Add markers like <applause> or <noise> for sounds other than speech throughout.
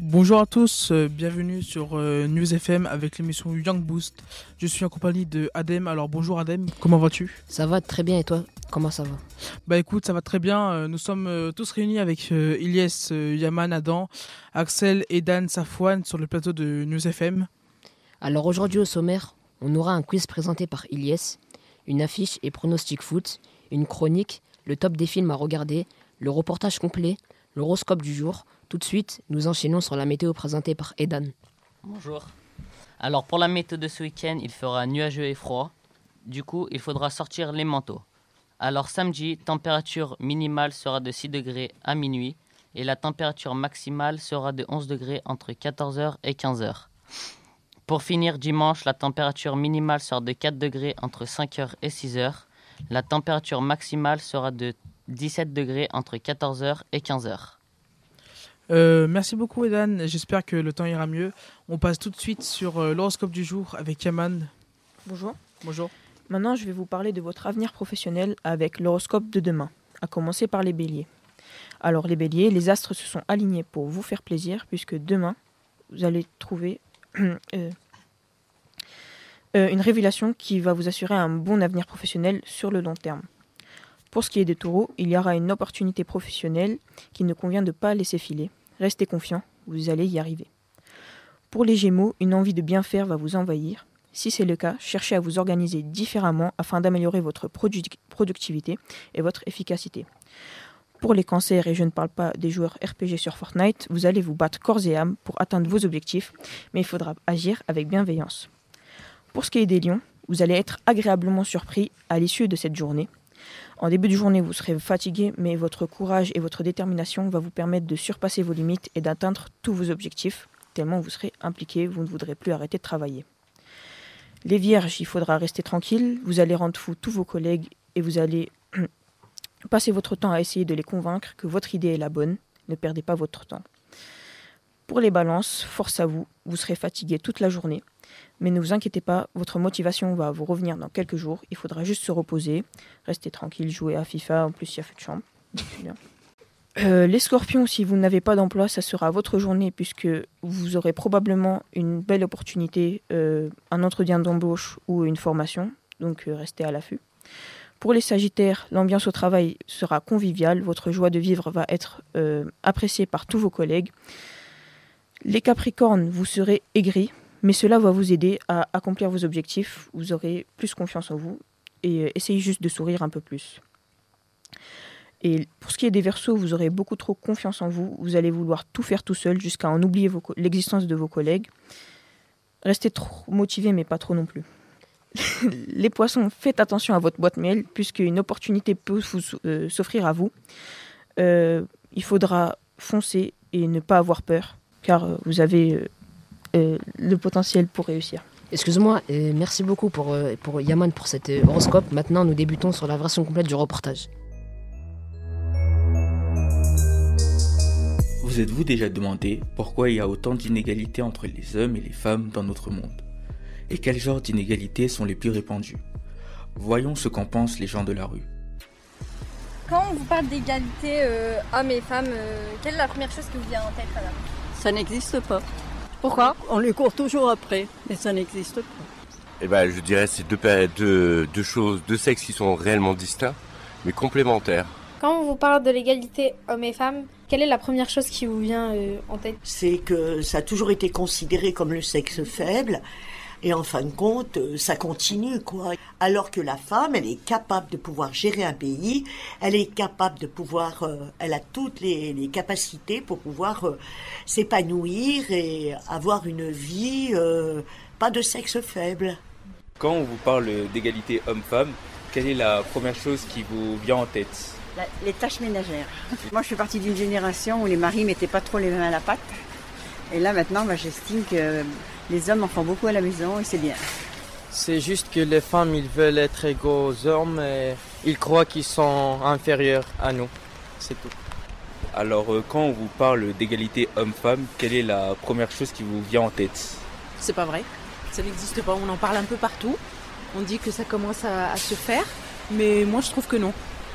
Bonjour à tous, euh, bienvenue sur euh, News FM avec l'émission Young Boost. Je suis en compagnie de Adem. Alors bonjour Adem, comment vas-tu? Ça va très bien et toi? Comment ça va? Bah écoute, ça va très bien. Euh, nous sommes tous réunis avec Ilyes, Yaman, Adam, Axel et Dan Safouane sur le plateau de News FM. Alors aujourd'hui au sommaire, on aura un quiz présenté par Ilyes, une affiche et pronostic foot, une chronique, le top des films à regarder, le reportage complet, l'horoscope du jour. Tout de suite, nous enchaînons sur la météo présentée par Edan. Bonjour. Alors pour la météo de ce week-end, il fera nuageux et froid. Du coup, il faudra sortir les manteaux. Alors samedi, température minimale sera de 6 degrés à minuit et la température maximale sera de 11 degrés entre 14h et 15h. Pour finir dimanche, la température minimale sera de 4 degrés entre 5h et 6h. La température maximale sera de 17 degrés entre 14h et 15h. Euh, merci beaucoup Edan, j'espère que le temps ira mieux. On passe tout de suite sur euh, l'horoscope du jour avec Yaman. Bonjour. Bonjour. Maintenant, je vais vous parler de votre avenir professionnel avec l'horoscope de demain, à commencer par les béliers. Alors, les béliers, les astres se sont alignés pour vous faire plaisir, puisque demain, vous allez trouver <clears throat> euh, une révélation qui va vous assurer un bon avenir professionnel sur le long terme. Pour ce qui est des taureaux, il y aura une opportunité professionnelle qu'il ne convient de pas laisser filer. Restez confiants, vous allez y arriver. Pour les gémeaux, une envie de bien faire va vous envahir. Si c'est le cas, cherchez à vous organiser différemment afin d'améliorer votre produ- productivité et votre efficacité. Pour les cancers, et je ne parle pas des joueurs RPG sur Fortnite, vous allez vous battre corps et âme pour atteindre vos objectifs, mais il faudra agir avec bienveillance. Pour ce qui est des lions, vous allez être agréablement surpris à l'issue de cette journée. En début de journée, vous serez fatigué, mais votre courage et votre détermination va vous permettre de surpasser vos limites et d'atteindre tous vos objectifs, tellement vous serez impliqué, vous ne voudrez plus arrêter de travailler. Les vierges, il faudra rester tranquille, vous allez rendre fou tous vos collègues et vous allez <clears throat> passer votre temps à essayer de les convaincre que votre idée est la bonne, ne perdez pas votre temps. Pour les balances, force à vous, vous serez fatigué toute la journée, mais ne vous inquiétez pas, votre motivation va vous revenir dans quelques jours, il faudra juste se reposer, rester tranquille, jouer à FIFA, en plus il y a fait de chambre. Euh, les scorpions, si vous n'avez pas d'emploi, ça sera votre journée puisque vous aurez probablement une belle opportunité, euh, un entretien d'embauche ou une formation, donc euh, restez à l'affût. Pour les sagittaires, l'ambiance au travail sera conviviale, votre joie de vivre va être appréciée par tous vos collègues. Les capricornes, vous serez aigris, mais cela va vous aider à accomplir vos objectifs, vous aurez plus confiance en vous et euh, essayez juste de sourire un peu plus. Et pour ce qui est des versos, vous aurez beaucoup trop confiance en vous. Vous allez vouloir tout faire tout seul jusqu'à en oublier l'existence de vos collègues. Restez trop motivé, mais pas trop non plus. <laughs> Les poissons, faites attention à votre boîte mail, puisque une opportunité peut euh, s'offrir à vous. Euh, il faudra foncer et ne pas avoir peur, car euh, vous avez euh, euh, le potentiel pour réussir. Excuse-moi, et merci beaucoup pour, pour Yaman pour cet horoscope. Maintenant, nous débutons sur la version complète du reportage. Vous êtes-vous déjà demandé pourquoi il y a autant d'inégalités entre les hommes et les femmes dans notre monde? Et quels genres d'inégalités sont les plus répandues? Voyons ce qu'en pensent les gens de la rue. Quand on vous parle d'égalité euh, hommes et femmes, euh, quelle est la première chose qui vous vient en tête, madame Ça n'existe pas. Pourquoi On les court toujours après, mais ça n'existe pas. Eh ben, je dirais que c'est deux, pa- deux, deux choses, deux sexes qui sont réellement distincts, mais complémentaires. Quand on vous parle de l'égalité hommes et femmes, quelle est la première chose qui vous vient euh, en tête? C'est que ça a toujours été considéré comme le sexe faible. Et en fin de compte, euh, ça continue, quoi. Alors que la femme, elle est capable de pouvoir gérer un pays, elle est capable de pouvoir, euh, elle a toutes les, les capacités pour pouvoir euh, s'épanouir et avoir une vie, euh, pas de sexe faible. Quand on vous parle d'égalité homme-femme, quelle est la première chose qui vous vient en tête? La- les tâches ménagères. Moi, je fais partie d'une génération où les maris mettaient pas trop les mains à la pâte. Et là, maintenant, bah, j'estime que les hommes en font beaucoup à la maison et c'est bien. C'est juste que les femmes, ils veulent être égaux aux hommes et ils croient qu'ils sont inférieurs à nous. C'est tout. Alors euh, quand on vous parle d'égalité homme-femme, quelle est la première chose qui vous vient en tête? C'est pas vrai. Ça n'existe pas. On en parle un peu partout. On dit que ça commence à, à se faire. Mais moi, je trouve que non.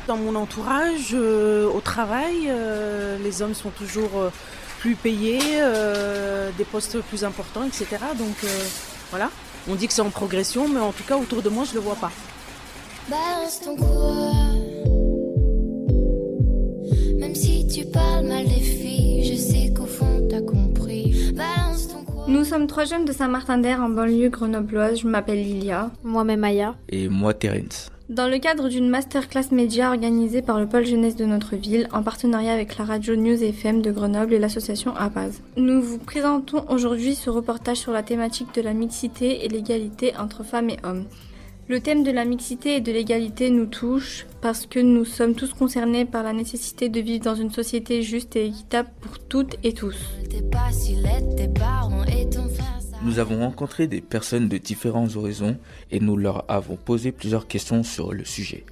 Dans mon entourage, euh, au travail, euh, les hommes sont toujours euh, plus payés, des postes plus importants, etc. Donc voilà, on dit que c'est en progression, mais en tout cas autour de moi, je le vois pas. Même si tu parles mal des filles, Nous sommes trois jeunes de Saint-Martin-d'Air en banlieue grenobloise. Je m'appelle Lilia. Moi-même Aya. Et moi Terence. Dans le cadre d'une masterclass média organisée par le pôle jeunesse de notre ville en partenariat avec la radio News FM de Grenoble et l'association APAZ. Nous vous présentons aujourd'hui ce reportage sur la thématique de la mixité et l'égalité entre femmes et hommes. Le thème de la mixité et de l'égalité nous touche parce que nous sommes tous concernés par la nécessité de vivre dans une société juste et équitable pour toutes et tous. Nous avons rencontré des personnes de différents horizons et nous leur avons posé plusieurs questions sur le sujet.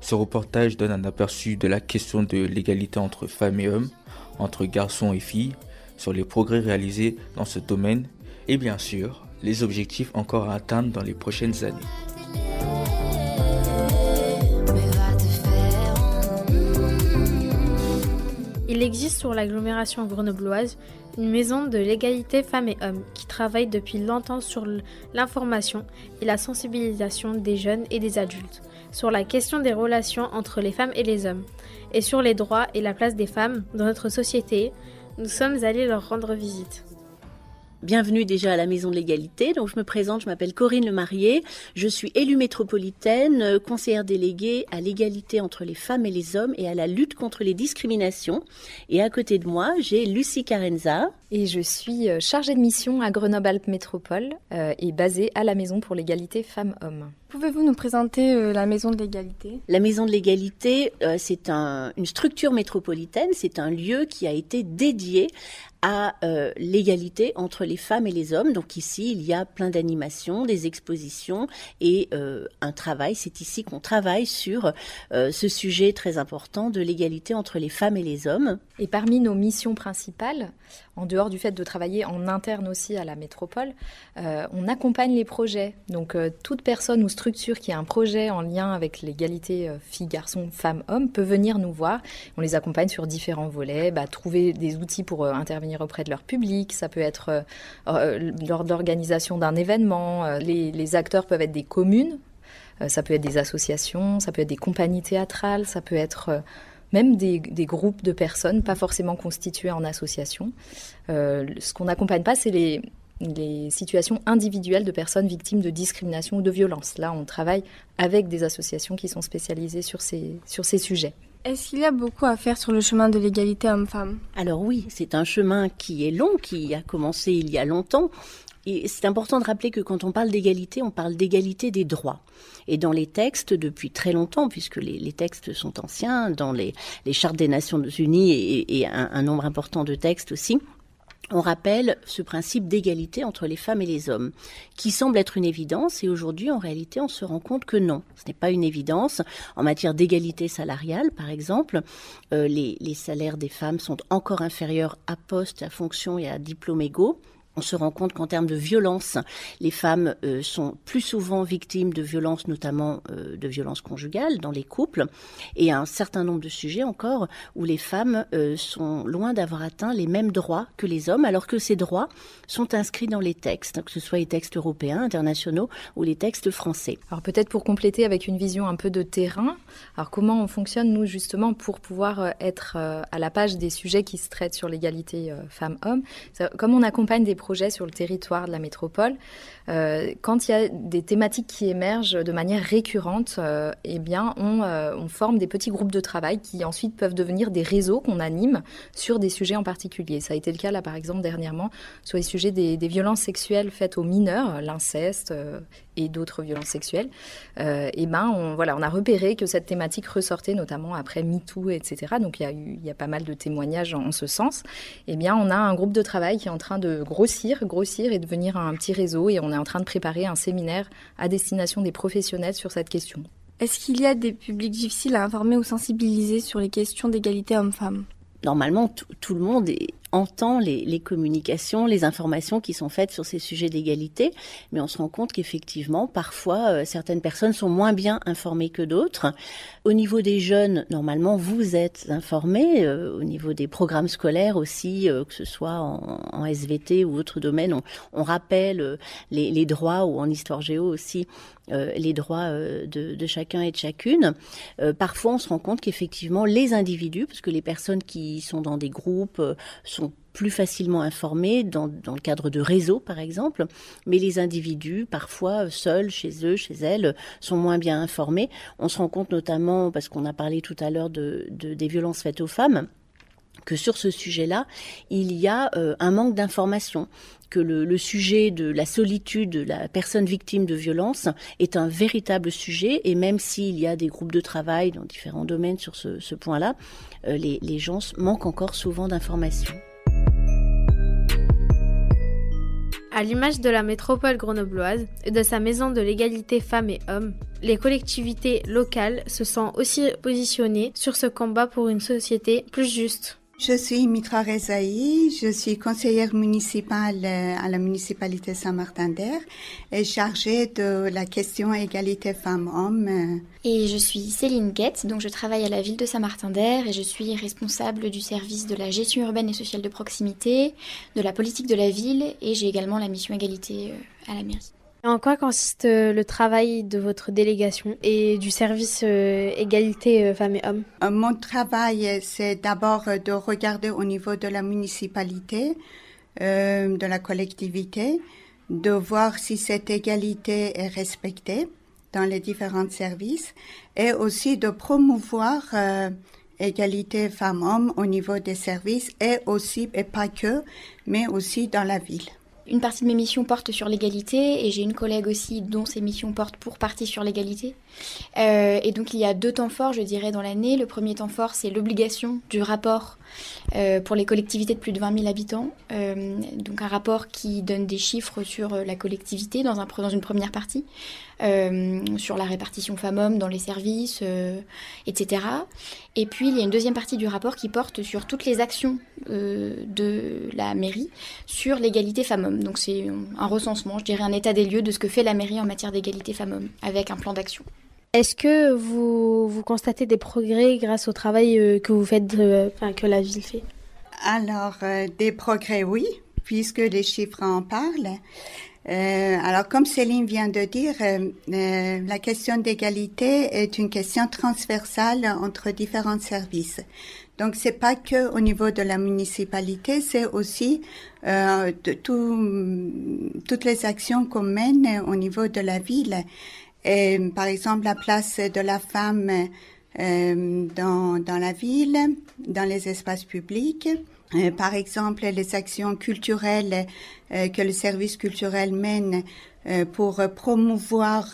Ce reportage donne un aperçu de la question de l'égalité entre femmes et hommes, entre garçons et filles, sur les progrès réalisés dans ce domaine et bien sûr les objectifs encore à atteindre dans les prochaines années. Il existe sur l'agglomération grenobloise une maison de l'égalité femmes et hommes qui travaille depuis longtemps sur l'information et la sensibilisation des jeunes et des adultes sur la question des relations entre les femmes et les hommes et sur les droits et la place des femmes dans notre société. Nous sommes allés leur rendre visite. Bienvenue déjà à la Maison de l'égalité. Donc je me présente, je m'appelle Corinne Le Marié, je suis élue métropolitaine, euh, conseillère déléguée à l'égalité entre les femmes et les hommes et à la lutte contre les discriminations. Et à côté de moi, j'ai Lucie Carenza. Et je suis euh, chargée de mission à Grenoble-Alpes Métropole euh, et basée à la Maison pour l'égalité femmes-hommes. Pouvez-vous nous présenter la Maison de l'égalité? La Maison de l'égalité, c'est une structure métropolitaine, c'est un lieu qui a été dédié à euh, l'égalité entre les femmes et les hommes. Donc ici, il y a plein d'animations, des expositions et euh, un travail. C'est ici qu'on travaille sur euh, ce sujet très important de l'égalité entre les femmes et les hommes. Et parmi nos missions principales, en dehors du fait de travailler en interne aussi à la métropole, on accompagne les projets. Donc toute personne ou structure qui a un projet en lien avec l'égalité filles-garçons, femmes-hommes peut venir nous voir. On les accompagne sur différents volets, bah, trouver des outils pour intervenir auprès de leur public, ça peut être euh, euh, lors de l'organisation d'un événement, euh, les, acteurs peuvent être des communes, ça peut être des associations, ça peut être des compagnies théâtrales, ça peut être même des, groupes de personnes, pas forcément constitués en association. ce qu'on n'accompagne pas, c'est les, les situations individuelles de personnes victimes de discrimination ou de violence. Là, on travaille avec des associations qui sont spécialisées sur ces, sur ces sujets. Est-ce qu'il y a beaucoup à faire sur le chemin de l'égalité homme-femme? Alors oui, c'est un chemin qui est long, qui a commencé il y a longtemps. C'est important de rappeler que quand on parle d'égalité, on parle d'égalité des droits. Et dans les textes, depuis très longtemps, puisque les, textes sont anciens, dans les, chartes des Nations Unies et, un, nombre important de textes aussi, on rappelle ce principe d'égalité entre les femmes et les hommes, qui semble être une évidence, et aujourd'hui, en réalité, on se rend compte que non, ce n'est pas une évidence. En matière d'égalité salariale, par exemple, euh, les, les salaires des femmes sont encore inférieurs à poste, à fonction et à diplôme égaux on se rend compte qu'en termes de violence, les femmes euh, sont plus souvent victimes de violences, notamment euh, de violences conjugales dans les couples, et un certain nombre de sujets encore où les femmes euh, sont loin d'avoir atteint les mêmes droits que les hommes, alors que ces droits sont inscrits dans les textes, que ce soit les textes européens, internationaux ou les textes français. Alors peut-être pour compléter avec une vision un peu de terrain, alors comment on fonctionne nous justement pour pouvoir être à la page des sujets qui se traitent sur l'égalité femmes-hommes, comme on accompagne des sur le territoire de la métropole, quand il y a des thématiques qui émergent de manière récurrente, euh, eh bien, euh, on, forme des petits groupes de travail qui ensuite peuvent devenir des réseaux qu'on anime sur des sujets en particulier. Ça a été le cas là, par exemple, dernièrement sur les sujets des, violences sexuelles faites aux mineurs, l'inceste et d'autres violences sexuelles. et eh ben, on, voilà, on a repéré que cette thématique ressortait notamment après MeToo, etc. Donc il y a eu, il y a pas mal de témoignages en, ce sens. Eh bien, on a un groupe de travail qui est en train de grossir, grossir et devenir un petit réseau. Et on est en train de préparer un séminaire à destination des professionnels sur cette question. Est-ce qu'il y a des publics difficiles à informer ou sensibiliser sur les questions d'égalité homme-femme? Normalement, tout le monde entend les, communications, les informations qui sont faites sur ces sujets d'égalité, mais on se rend compte qu'effectivement, parfois, euh, certaines personnes sont moins bien informées que d'autres. Au niveau des jeunes, normalement, vous êtes informés. Euh, au niveau des programmes scolaires aussi, euh, que ce soit en, SVT ou autre domaine, on, rappelle les, les, droits ou en histoire géo aussi les droits de, de, chacun et de chacune. parfois, on se rend compte qu'effectivement, les individus, parce que les personnes qui sont dans des groupes sont plus facilement informés dans, dans, le cadre de réseaux, par exemple, mais les individus, parfois seuls, chez eux, chez elles, sont moins bien informés. On se rend compte notamment, parce qu'on a parlé tout à l'heure de, de, des violences faites aux femmes, que sur ce sujet-là, il y a euh, un manque d'information, que le, sujet de la solitude de la personne victime de violence est un véritable sujet, et même s'il y a des groupes de travail dans différents domaines sur ce, ce point-là, euh, les, les gens manquent encore souvent d'informations. À l'image de la métropole grenobloise et de sa maison de l'égalité femmes et hommes, les collectivités locales se sont aussi positionnées sur ce combat pour une société plus juste. Je suis Mitra Rezaï, je suis conseillère municipale à la municipalité Saint-Martin-d'Air et chargée de la question égalité femmes-hommes. Et je suis Céline Guette, donc je travaille à la ville de Saint-Martin-d'Air et je suis responsable du service de la gestion urbaine et sociale de proximité, de la politique de la ville et j'ai également la mission égalité euh, à la mairie. En quoi consiste euh, le travail de votre délégation et du service euh, égalité euh, femmes et hommes? Mon travail, c'est d'abord de regarder au niveau de la municipalité, de la collectivité, de voir si cette égalité est respectée dans les différents services et aussi de promouvoir égalité femmes-hommes au niveau des services et aussi, et pas que, mais aussi dans la ville. Une partie de mes missions porte sur l'égalité et j'ai une collègue aussi dont ses missions portent pour partie sur l'égalité. Euh, et donc il y a deux temps forts, je dirais, dans l'année. Le premier temps fort, c'est l'obligation du rapport euh, pour les collectivités de plus de 20 000 habitants. Euh, donc un rapport qui donne des chiffres sur la collectivité dans, un, dans une première partie, sur la répartition femmes-hommes dans les services, euh, etc. Et puis il y a une deuxième partie du rapport qui porte sur toutes les actions euh, de la mairie sur l'égalité femmes-hommes. Donc c'est un recensement, je dirais un état des lieux de ce que fait la mairie en matière d'égalité femmes-hommes, avec un plan d'action. Est-ce que vous, vous, constatez des progrès grâce au travail euh, que vous faites, euh, enfin, que la ville fait? Alors, euh, des progrès, oui, puisque les chiffres en parlent. Euh, alors, comme Céline vient de dire, euh, la question d'égalité est une question transversale entre différents services. Donc, c'est pas que au niveau de la municipalité, c'est aussi euh, de tout, toutes les actions qu'on mène au niveau de la ville. Et, par exemple, la place de la femme euh, dans, dans la ville, dans les espaces publics. Euh, par exemple, les actions culturelles euh, que le service culturel mène euh, pour promouvoir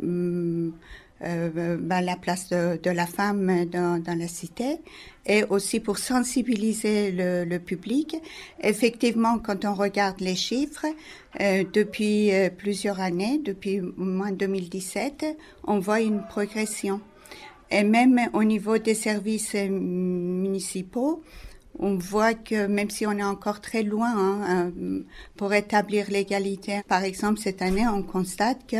ben, la place de, la femme dans, la cité et aussi pour sensibiliser le, public. Effectivement, quand on regarde les chiffres, depuis plusieurs années, depuis au moins 2017, on voit une progression. Et même au niveau des services municipaux, on voit que même si on est encore très loin hein, pour établir l'égalité, par exemple cette année, on constate que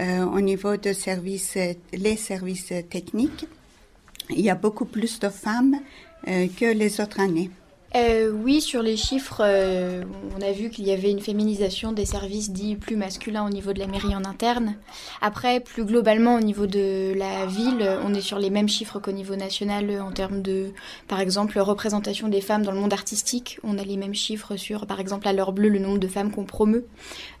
euh, au niveau de services, les services techniques, il y a beaucoup plus de femmes euh, que les autres années. Euh, oui, sur les chiffres, euh, on a vu qu'il y avait une féminisation des services dits plus masculins au niveau de la mairie en interne. Après, plus globalement, au niveau de la ville, on est sur les mêmes chiffres qu'au niveau national en termes de, par exemple, représentation des femmes dans le monde artistique. On a les mêmes chiffres sur, par exemple, à l'heure bleue, le nombre de femmes qu'on promeut.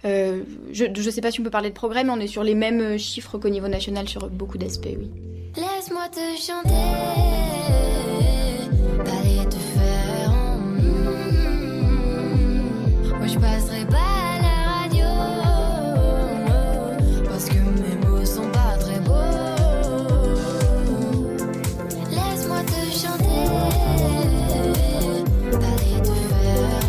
Euh, je ne sais pas si on peut parler de progrès, mais on est sur les mêmes chiffres qu'au niveau national sur beaucoup d'aspects, oui. Laisse-moi te chanter, je passerai pas à la radio. Parce que mes mots sont pas très beaux. Laisse-moi te chanter. Parler te faire.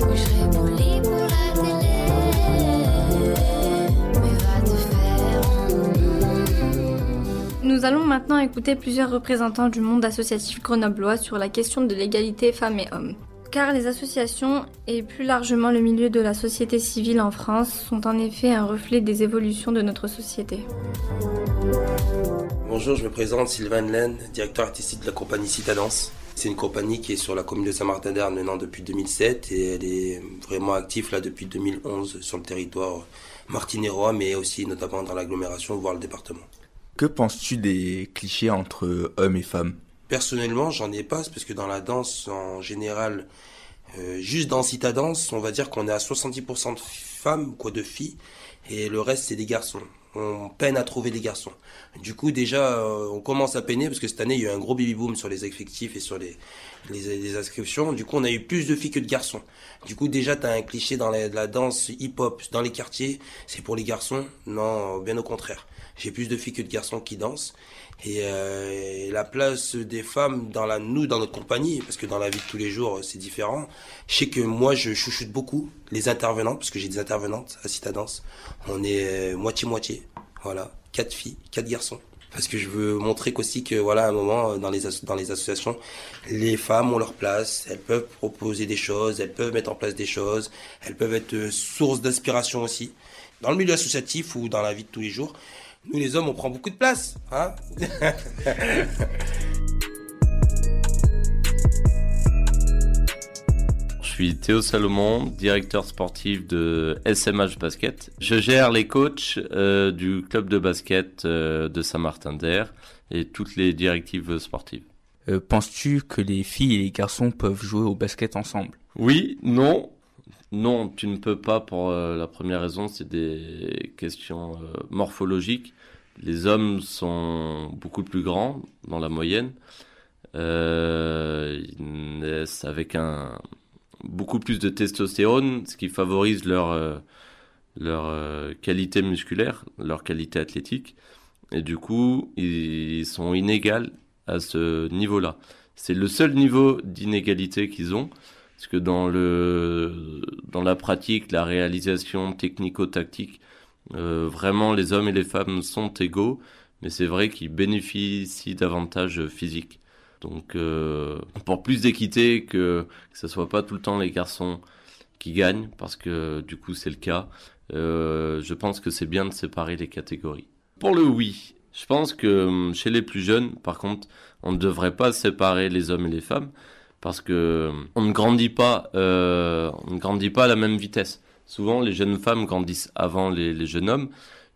Moi je serai poli pour la télé. Mais va te faire. Nous allons maintenant écouter plusieurs représentants du monde associatif grenoblois sur la question de l'égalité femmes et hommes. Car les associations et plus largement le milieu de la société civile en France sont en effet un reflet des évolutions de notre société. Bonjour, je me présente Sylvain Laine, directeur artistique de la compagnie Citadance. C'est une compagnie qui est sur la commune de Saint-Martin-d'Erne maintenant depuis 2007 et elle est vraiment active là depuis 2011 sur le territoire martinérois mais aussi notamment dans l'agglomération voire le département. Que penses-tu des clichés entre hommes et femmes? Personnellement, j'en ai pas parce que dans la danse en général, euh, juste dans Citadance, on va dire qu'on est à 70% de femmes, quoi, de filles, et le reste c'est des garçons on peine à trouver des garçons. Du coup, déjà, euh, on commence à peiner parce que cette année, il y a eu un gros baby boom sur les effectifs et sur les, les, inscriptions. Du coup, on a eu plus de filles que de garçons. Du coup, déjà, tu as un cliché dans la, la danse hip-hop dans les quartiers, c'est pour les garçons. Non, bien au contraire. J'ai plus de filles que de garçons qui dansent. Et, euh, la place des femmes dans la nous dans notre compagnie parce que dans la vie de tous les jours c'est différent. Je sais que moi je chouchoute beaucoup les intervenantes parce que j'ai des intervenantes à Citadance. On est moitié moitié voilà. Quatre filles quatre garçons. Parce que je veux montrer qu'aussi que voilà à un moment dans les dans les associations les femmes ont leur place. Elles peuvent proposer des choses elles peuvent mettre en place des choses. Elles peuvent être source d'inspiration aussi. Dans le milieu associatif ou dans la vie de tous les jours nous les hommes, on prend beaucoup de place. Hein <laughs> Je suis Théo Salomon, directeur sportif de SMH Basket. Je gère les coachs euh, du club de basket euh, de Saint-Martin-d'Air et toutes les directives sportives. Euh, penses-tu que les filles et les garçons peuvent jouer au basket ensemble? Oui, non. Non, tu ne peux pas pour euh, la première raison, c'est des questions euh, morphologiques. Les hommes sont beaucoup plus grands dans la moyenne. Euh, ils naissent avec un beaucoup plus de testostérone, ce qui favorise leur leur qualité musculaire, leur qualité athlétique. Et du coup, ils sont inégaux à ce niveau-là. C'est le seul niveau d'inégalité qu'ils ont. Parce que dans, le, dans la pratique, la réalisation technico-tactique, euh, vraiment les hommes et les femmes sont égaux, mais c'est vrai qu'ils bénéficient davantage physiques. Donc euh, pour plus d'équité, que, que ce soit pas tout le temps les garçons qui gagnent, parce que du coup c'est le cas, euh, je pense que c'est bien de séparer les catégories. Pour le oui, je pense que hum, chez les plus jeunes, par contre, on ne devrait pas séparer les hommes et les femmes, parce que on ne grandit pas, euh, on ne grandit pas à la même vitesse. Souvent, les jeunes femmes grandissent avant les, les jeunes hommes.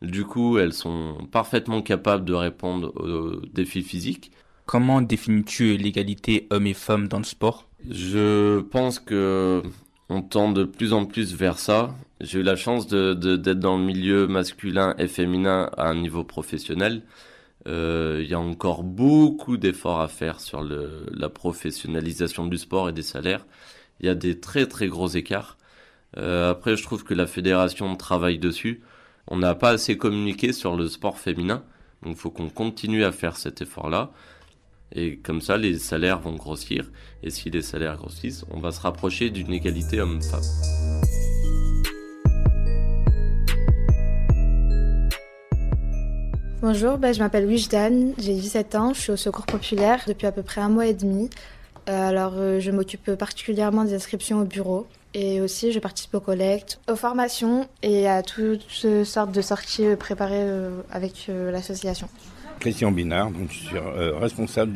Du coup, elles sont parfaitement capables de répondre aux défis physiques. Comment définis-tu l'égalité hommes et femmes dans le sport? Je pense que on tend de plus en plus vers ça. J'ai eu la chance de, d'être dans le milieu masculin et féminin à un niveau professionnel. Euh, il y a encore beaucoup d'efforts à faire sur la professionnalisation du sport et des salaires. Il y a des très très gros écarts. Euh, après, je trouve que la fédération travaille dessus. On n'a pas assez communiqué sur le sport féminin, donc il faut qu'on continue à faire cet effort-là. Et comme ça, les salaires vont grossir. Et si les salaires grossissent, on va se rapprocher d'une égalité homme-femme. Bonjour, ben, je m'appelle Wijdan, j'ai 17 ans, je suis au Secours Populaire depuis à peu près un mois et demi. Euh, alors, euh, je m'occupe particulièrement des inscriptions au bureau et aussi je participe aux collectes, aux formations et à toutes sortes de sorties préparées euh, avec l'association. Christian Binard, je suis responsable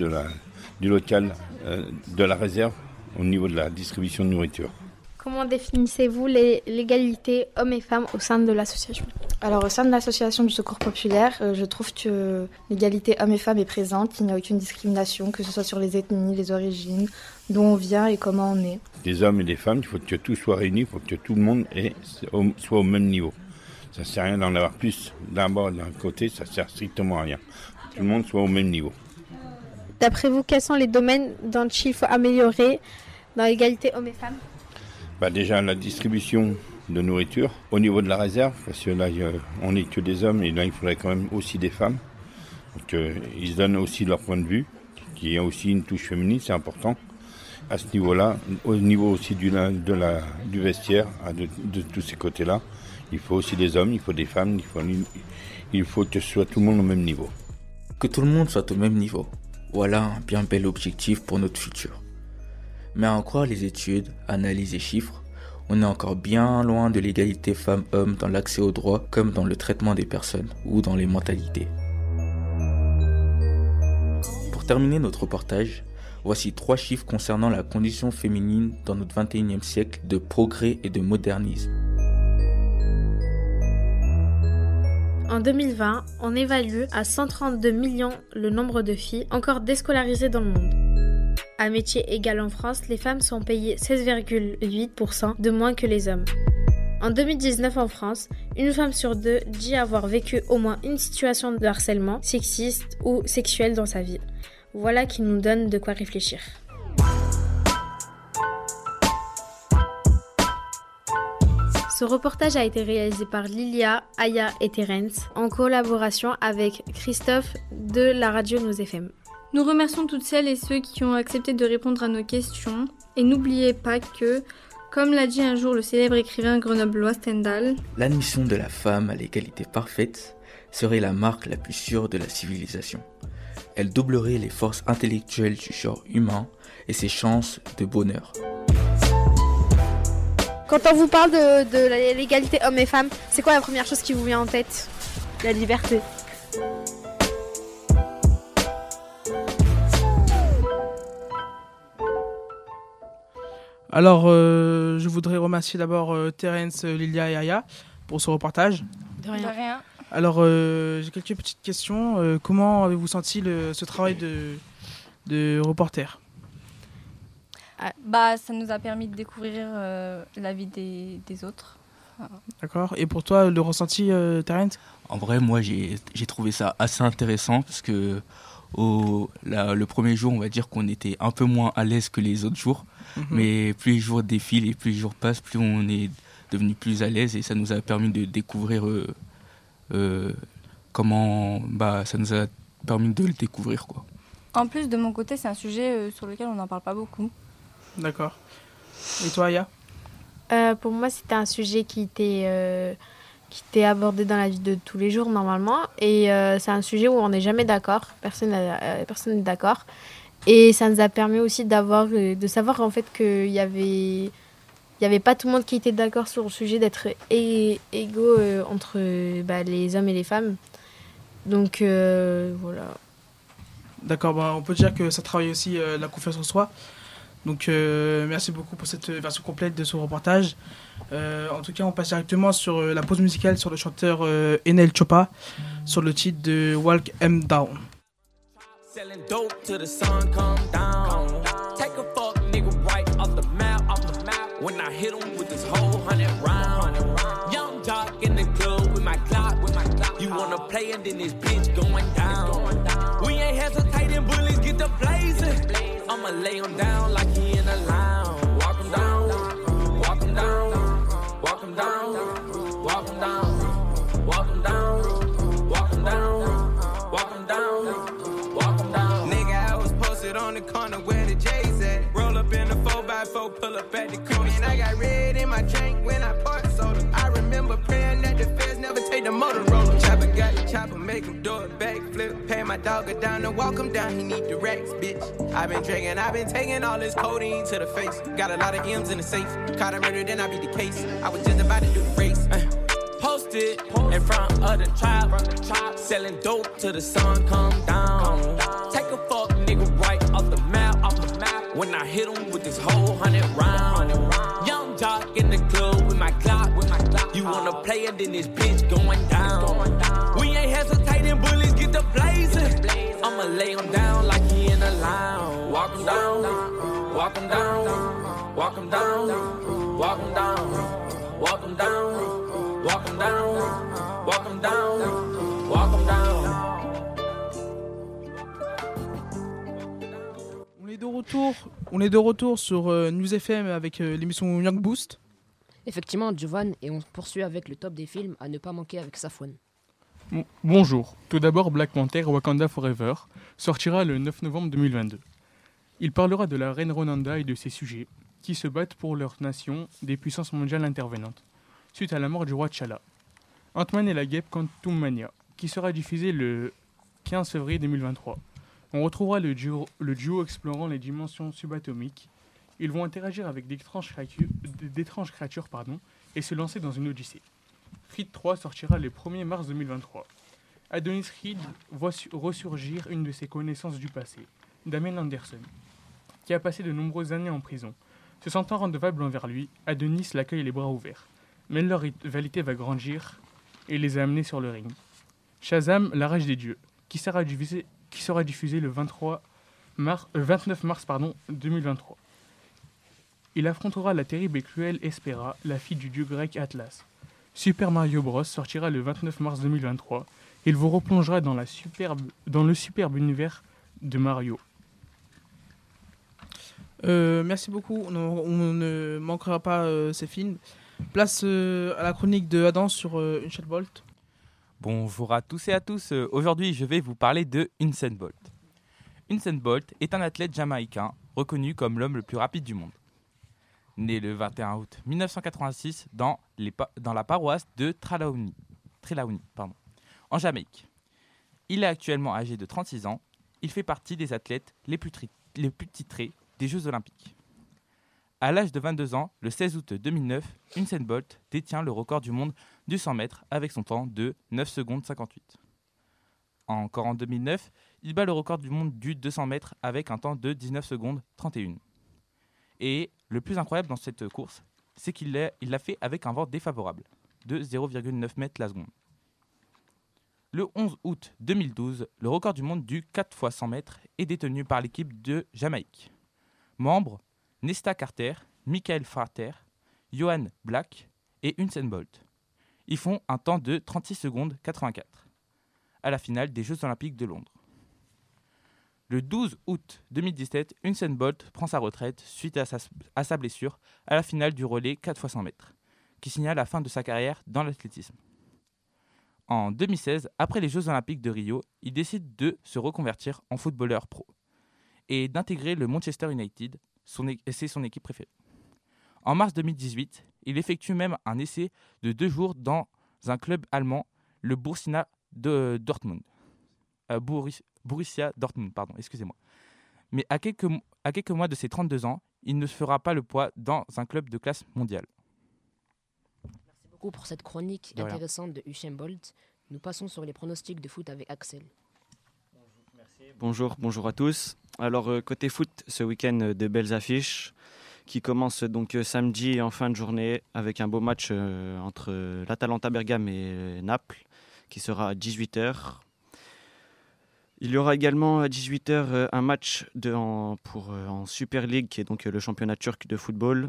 du local de la réserve au niveau de la distribution de nourriture. Comment définissez-vous l'égalité hommes et femmes au sein de l'association? Alors au sein de l'association du Secours Populaire, euh, je trouve que l'égalité hommes et femmes est présente, il n'y a aucune discrimination, que ce soit sur les ethnies, les origines, d'où on vient et comment on est. Des hommes et des femmes, il faut que tout soit réuni, il faut que tout le monde soit au même niveau. Ça ne sert à rien d'en avoir plus d'un bord d'un côté, ça sert strictement à rien. Tout le monde soit au même niveau. D'après vous, quels sont les domaines dont il faut améliorer dans l'égalité hommes et femmes? Bah Déjà la distribution de nourriture au niveau de la réserve, parce que là on n'est que des hommes et là il faudrait quand même aussi des femmes. Donc euh, ils donnent aussi leur point de vue, qui est aussi une touche féminine, c'est important. À ce niveau-là, au niveau aussi du, de la, du vestiaire, de, de tous ces côtés-là, il faut aussi des hommes, il faut des femmes, il faut, il faut que ce soit tout le monde au même niveau. Que tout le monde soit au même niveau. Voilà un bien bel objectif pour notre futur. Mais à en croire les études, analyses et chiffres, on est encore bien loin de l'égalité femmes-hommes dans l'accès aux droits comme dans le traitement des personnes ou dans les mentalités. Pour terminer notre reportage, voici trois chiffres concernant la condition féminine dans notre 21e siècle de progrès et de modernisme. En 2020, on évalue à 132 millions le nombre de filles encore déscolarisées dans le monde. À métier égal en France, les femmes sont payées 16,8% de moins que les hommes. En 2019 en France, une femme sur deux dit avoir vécu au moins une situation de harcèlement sexiste ou sexuel dans sa vie. Voilà qui nous donne de quoi réfléchir. Ce reportage a été réalisé par Lilia, Aya et Terence en collaboration avec Christophe de la radio Nos FM. Nous remercions toutes celles et ceux qui ont accepté de répondre à nos questions. Et n'oubliez pas que, comme l'a dit un jour le célèbre écrivain grenoblois Stendhal, L'admission de la femme à l'égalité parfaite serait la marque la plus sûre de la civilisation. Elle doublerait les forces intellectuelles du genre humain et ses chances de bonheur. Quand on vous parle de, de l'égalité hommes et femmes, c'est quoi la première chose qui vous vient en tête? La liberté. Alors, euh, je voudrais remercier d'abord euh, Terence, Lilia et Aya pour ce reportage. De rien. De rien. Alors, euh, j'ai quelques petites questions. Euh, comment avez-vous senti le- ce travail de, de reporter? Ah, Bah, ça nous a permis de découvrir euh, la vie des, des autres. D'accord Et pour toi, le ressenti, euh, Terence? En vrai, moi, j'ai j'ai trouvé ça assez intéressant parce que au, la- le premier jour, on va dire qu'on était un peu moins à l'aise que les autres jours. Mhm. Mais plus les jours défilent et plus les jours passent, plus on est devenu plus à l'aise et ça nous a permis de découvrir euh, euh, comment. Bah, ça nous a permis de le découvrir, quoi. En plus, de mon côté, c'est un sujet euh, sur lequel on n'en parle pas beaucoup. D'accord. Et toi, Aya? Euh, pour moi, c'était un sujet qui était, euh, qui était abordé dans la vie de tous les jours normalement. Et euh, c'est un sujet où on n'est jamais d'accord. Euh, personne n'est d'accord. Et ça nous a permis aussi d'avoir, euh, de savoir en fait qu'il y avait, il y avait pas tout le monde qui était d'accord sur le sujet d'être égaux entre bah, les hommes et les femmes. Donc voilà. D'accord, bah, on peut dire que ça travaille aussi la confiance en soi. Donc merci beaucoup pour cette version complète de ce reportage. Euh, en tout cas, on passe directement sur euh, la pause musicale sur le chanteur euh, Enel Chopa sur le titre de Walk M Down. The corner where the J's at. Roll up in a 4x4, pull up at the corner. And I got red in my drink when I parked soda. I remember praying that the feds never take the Motorola. Chopper got the chopper, make him do a backflip. Pay my dog a down to walk him down, he need the racks, bitch. i been drinking, i been taking all this codeine to the face. Got a lot of M's in the safe. Caught a murder, then I beat the case. I was just about to do the race. Uh. Posted in front of the tribe, selling dope till the sun come down. Take a fuck nigga right off the map, off the map. When I hit him with this whole hundred round. Young jock in the club with my clock, with my clock. You wanna play it, then this bitch going down. We ain't hesitating, bullies get the blazing. I'ma lay him down like he in a lounge. Walk him down, walk him down, walk him down, walk him down, walk him down. Walk 'em down, walk 'em down, walk 'em down. De retour, on est de retour sur euh, News FM avec euh, l'émission Young Boost. Effectivement, Jovan, et on poursuit avec le top des films à ne pas manquer avec Safwan. Bon- Bonjour. Tout d'abord, Black Panther Wakanda Forever sortira le 9 novembre 2022. Il parlera de la reine Ronanda et de ses sujets, qui se battent pour leur nation des puissances mondiales intervenantes, suite à la mort du roi T'Challa. Ant-Man et la guêpe Quantum Mania, qui sera diffusé le 15 février 2023. On retrouvera le duo, explorant les dimensions subatomiques. Ils vont interagir avec d'étranges créatures, pardon, et se lancer dans une odyssée. Reed 3 sortira le 1er mars 2023. Adonis Reed voit su- ressurgir une de ses connaissances du passé, Damien Anderson, qui a passé de nombreuses années en prison. Se sentant redevable envers lui, Adonis l'accueille les bras ouverts. Mais leur rivalité va grandir et les a amenés sur le ring. Shazam, la rage des dieux, qui sera diffusé, sera diffusé le 23 mars, euh, 29 mars pardon, 2023. Il affrontera la terrible et cruelle Espera, la fille du dieu grec Atlas. Super Mario Bros sortira le 29 mars 2023. Il vous replongera dans, le superbe univers de Mario. Euh, merci beaucoup. On, ne manquera pas euh, ces films. Place euh, à la chronique de Adam sur euh, Usain Bolt. Bonjour à tous et à tous. Euh, Aujourd'hui, je vais vous parler de Usain Bolt. Usain Bolt est un athlète jamaïcain reconnu comme l'homme le plus rapide du monde. Né le 21 août 1986 dans, la paroisse de Trelawney, en Jamaïque. Il est actuellement âgé de 36 ans. Il fait partie des athlètes les plus, tri- les plus titrés des Jeux Olympiques. À l'âge de 22 ans, le 16 août 2009, Usain Bolt détient le record du monde du 100 mètres avec son temps de 9 secondes 58. Encore en 2009, il bat le record du monde du 200 mètres avec un temps de 19 secondes 31. Et le plus incroyable dans cette course, c'est qu'il l'a fait avec un vent défavorable de 0,9 mètres la seconde. Le 11 août 2012, le record du monde du 4 x 100 mètres est détenu par l'équipe de Jamaïque. Membres Nesta Carter, Michael Frater, Johan Black et Usain Bolt. Ils font un temps de 36 secondes 84 à la finale des Jeux Olympiques de Londres. Le 12 août 2017, Usain Bolt prend sa retraite suite à sa, blessure à la finale du relais 4 x 100 mètres, qui signale la fin de sa carrière dans l'athlétisme. En 2016, après les Jeux Olympiques de Rio, il décide de se reconvertir en footballeur pro et d'intégrer le Manchester United, c'est son équipe préférée. En mars 2018, il effectue même un essai de deux jours dans un club allemand, le Borussia de Dortmund. Euh, Borussia Dortmund, pardon, excusez-moi. Mais à quelques, à quelques mois de ses 32 ans, il ne fera pas le poids dans un club de classe mondiale. beaucoup pour cette chronique De rien. intéressante de Usain Bolt. Nous passons sur les pronostics de foot avec Axel. Bonjour, bonjour à tous. Alors euh, côté foot, ce week-end de belles affiches qui commencent donc euh, samedi en fin de journée avec un beau match euh, entre euh, l'Atalanta Bergame et Naples qui sera à 18h. Il y aura également à 18h euh, un match de, en, pour, en Super League qui est donc le championnat turc de football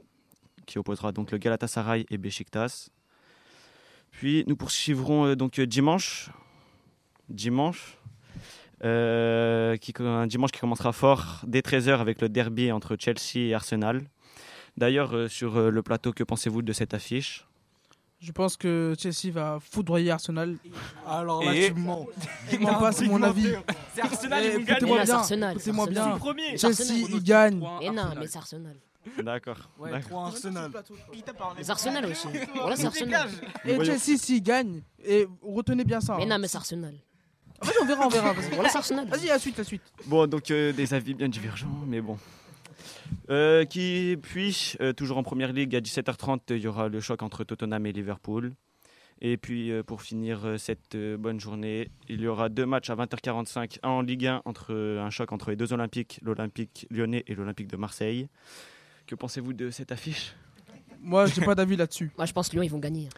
qui opposera donc le Galatasaray et Beşiktaş. Puis nous poursuivrons donc dimanche dimanche qui, un dimanche qui commencera fort dès 13h avec le derby entre Chelsea et Arsenal. D'ailleurs, euh, sur euh, le plateau, que pensez-vous de cette affiche? Je pense que Chelsea va foudroyer Arsenal. Alors là, Et- tu mens. Je m'en passe mon avis. C'est Arsenal, Eh, ils vont gagner. Écoutez-moi Mais bien. c'est Arsenal, Écoutez-moi c'est bien. Arsenal. Premier. Chelsea, Arsenal. il gagne. Mais non, mais c'est Arsenal. D'accord. Ouais, d'accord. 3 Arsenal. C'est Arsenal aussi. Voilà, c'est Arsenal. Et Chelsea, s'il gagne, et retenez bien ça. Mais hein. non, mais c'est Arsenal. Vas-y, on verra, on verra. Vas-y, Voilà, c'est Arsenal. Vas-y, la suite, la suite. Bon, donc euh, des avis bien divergents, mais bon. Euh, qui, puis, euh, toujours en première ligue, à 17h30, il y aura le choc entre Tottenham et Liverpool. Et puis, euh, pour finir euh, cette euh, bonne journée, il y aura deux matchs à 20h45, un en Ligue 1, entre, un choc entre les deux Olympiques, l'Olympique lyonnais et l'Olympique de Marseille. Que pensez-vous de cette affiche? Moi, j'ai pas d'avis là-dessus. Moi, je pense que Lyon, ils vont gagner.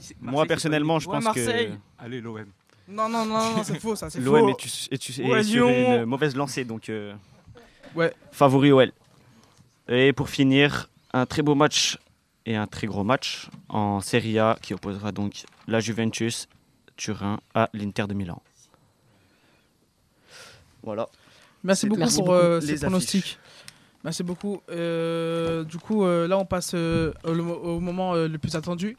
C'est- Moi, personnellement, je pense que Allez, l'OM. Non, non, non, non, c'est faux, ça, c'est <laughs> faux. l'OM est, tu- est, tu- est Ouais, sur une mauvaise lancée, donc euh, Ouais. favori OL. Et pour finir, un très beau match et un très gros match en Serie A qui opposera donc la Juventus Turin à l'Inter de Milan. Voilà. Merci beaucoup Merci pour beaucoup. euh, Les ces pronostics. Merci beaucoup. Euh, du coup, euh, là, on passe euh, au, au moment euh, le plus attendu,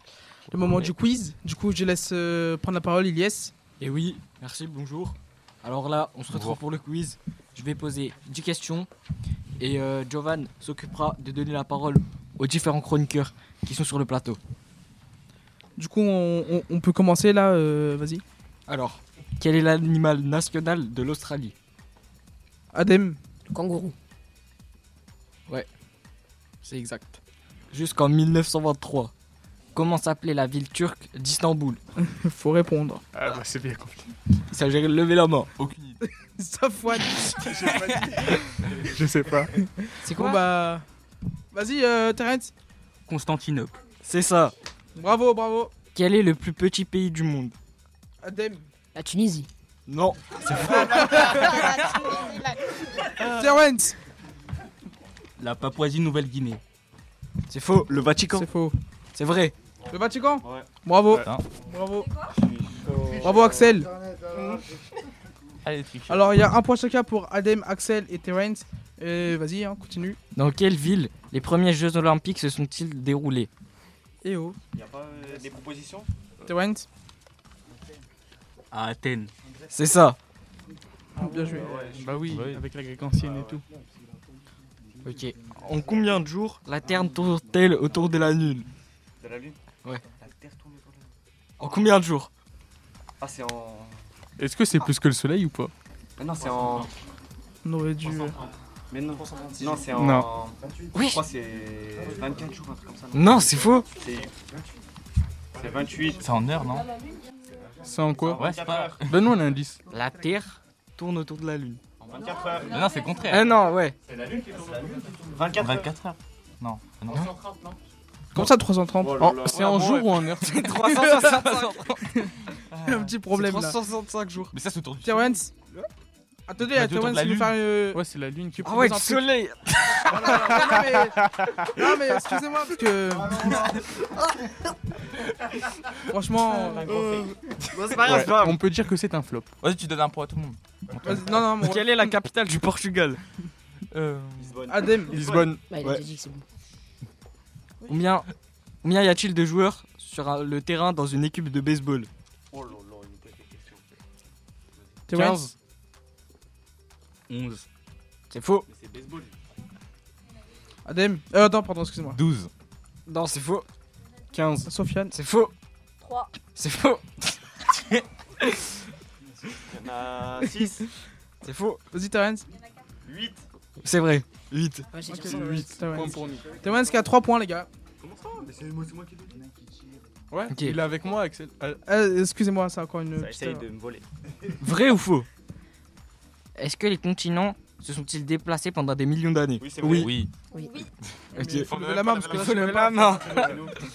le moment du quiz. Du coup, je laisse euh, prendre la parole, Ilyes. Et oui, merci, bonjour. Alors là, on se retrouve Bonjour. pour le quiz. Je vais poser 10 questions et euh, Jovan s'occupera de donner la parole aux différents chroniqueurs qui sont sur le plateau. Du coup, on, on- on peut commencer là. euh, Vas-y. Alors, Quel est l'animal national de l'Australie? Adem. Kangourou. Ouais, c'est exact. Jusqu'en 1923. Comment s'appelait la ville turque d'Istanbul <laughs> Faut répondre. Ah bah c'est bien compliqué. Il s'agirait de lever la main. Aucune idée. <laughs> Safwan. <laughs> Je sais pas. C'est Bon quoi bah. Vas-y, euh, Terence. Constantinople. C'est ça. Bravo, bravo. Quel est le plus petit pays du monde? Adem. La Tunisie. Non, c'est faux. Terence. La Papouasie-Nouvelle-Guinée. C'est faux. Le Vatican. C'est faux. C'est vrai. Le Vatican Bravo. Putain. Bravo. Bravo, Axel. <laughs> Allez, triche. Alors, il y a un point chacun pour Adem, Axel et Terence. Et vas-y, hein, continue. Dans quelle ville les premiers Jeux Olympiques se sont-ils déroulés? Et oh. Il n'y a pas des propositions? Terence. À Athènes. C'est ça. Bien joué. Bah oui, Oui. avec la grecque ancienne et tout. Ok. En combien de jours la Terre tourne-t-elle autour de la Lune? De la Lune? Ouais. La Terre tourne autour de la Lune. En combien de jours? Ah, c'est en. Est-ce que c'est plus que le soleil ou pas? Ah non, c'est en. On aurait dû. euh, Mais non, non c'est en. Non. Oui. Je crois que c'est 24 jours, un truc comme ça. Non, c'est faux. C'est. C'est 28. C'est en heure, non? C'est en quoi? Ouais, c'est pas. Donne-nous un indice. La Terre tourne autour de la Lune. En 24 heures. Non, non, c'est le contraire. Ah non, ouais. C'est la Lune qui tourne. 24 heures. 24 heures. Non. non? Comment ça, 330 En- C'est en jour ou en heure C'est 365 Il y a un petit problème là. 365 jours. Mais ça, c'est autour du Terence. Attendez, Bah, autour de Terence, la il nous Lune. faire. euh, Ouais, c'est la lune qui Ah ouais, un truc. soleil. <laughs> Non, mais, non, mais excusez-moi parce que. <laughs> Franchement. euh, c'est pas grave, Ouais. On peut dire que c'est un flop. Vas-y, tu donnes un point à tout le monde. non, non, Quelle est la capitale du Portugal? Euh, Adem. Lisbonne. Bah, il a Ouais. c'est bon. Combien, combien y a-t-il de joueurs sur un- le terrain dans une équipe de baseball? Oh là là, il me pose des questions. Terence. 11. C'est faux. Mais c'est baseball. Adem. Euh, attends, pardon, excusez-moi. 12. Non, c'est faux. 15. Sofiane. C'est faux. 3. C'est faux. <laughs> Il y en a 6. C'est faux. Vas-y, Terence. 8. C'est vrai. 8. Ouais, j'ai Ok, Terence. Point pour nous. Terence qui a 3 points, les gars. Comment ça Mais c'est moi, moi qui le dis. Ouais, Ok. il est avec moi, Axel. Ah, Euh, excusez-moi, c'est encore une. Ça essaye de me voler. <laughs> Vrai ou faux <laughs> Est-ce que les continents se sont-ils déplacés pendant des millions d'années Oui, c'est Oui. Oui. Ok. Il faut lever la main parce que Faut lever la main.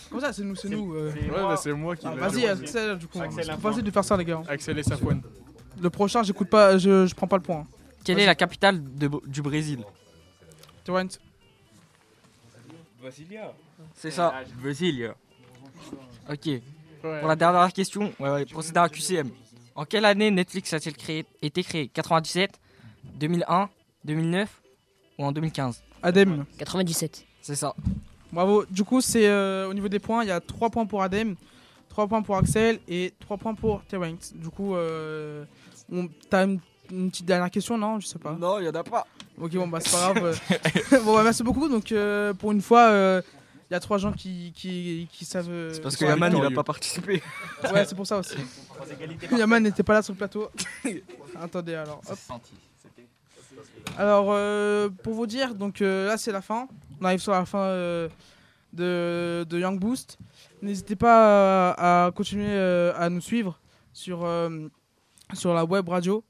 Comment ça, c'est nous, c'est nous. euh. Ouais, bah c'est moi qui Ah, l'ai. Vas-y, Axel, du coup. Axel, point. facile de faire ça, les gars. Axel et Safwan. Le prochain, j'écoute pas, je, je prends pas le point. Quelle est la capitale de- du Brésil? Terence. Brasilia. C'est ça. Brasilia. Ok. Ouais. Pour la dernière question, ouais, ouais, procédé à QCM. En quelle année Netflix a-t-il créé, été créé? 97, 2001, 2009 ou en 2015 Adem. 97. C'est ça. Bravo. Du coup, c'est euh, au niveau des points, il y a 3 points pour Adem, 3 points pour Axel et 3 points pour Terence. Du coup, euh, on- t'as une, une petite dernière question, non? Je sais pas. Non, il y en a pas. Ok, bon, bah c'est pas grave. <laughs> bon, bah, merci beaucoup. Donc, euh, pour une fois, euh, y a 3 gens qui, qui, qui savent. euh, C'est parce que Yaman il a victorieux. pas participé. <laughs> Ouais, c'est pour ça aussi. <laughs> Yaman n'était pas là sur le plateau. <laughs> Attendez, alors. hop. Alors, euh, pour vous dire, donc euh, là c'est la fin. On arrive sur la fin euh, de, de Young Boost. N'hésitez pas à, à continuer euh, à nous suivre sur, euh, sur la web radio.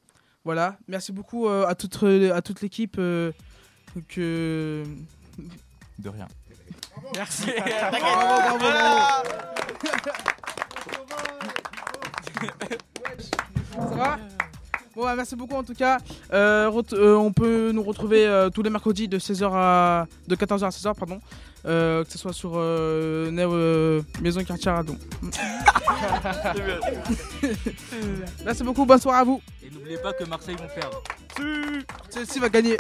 Voilà. Merci beaucoup euh, à toute, à toute l'équipe. euh, que... De rien. Merci. Bravo, bravo, bravo. Ça va Bon, bah, merci beaucoup en tout cas. Euh, euh, on peut nous retrouver euh, tous les mercredis de 16h à de 14h à 16h pardon. Euh, que ce soit sur Maison Quartier Radon. <laughs> merci beaucoup, bonne soirée à vous. Et n'oubliez pas que Marseille vont perdre. Chelsea va gagner.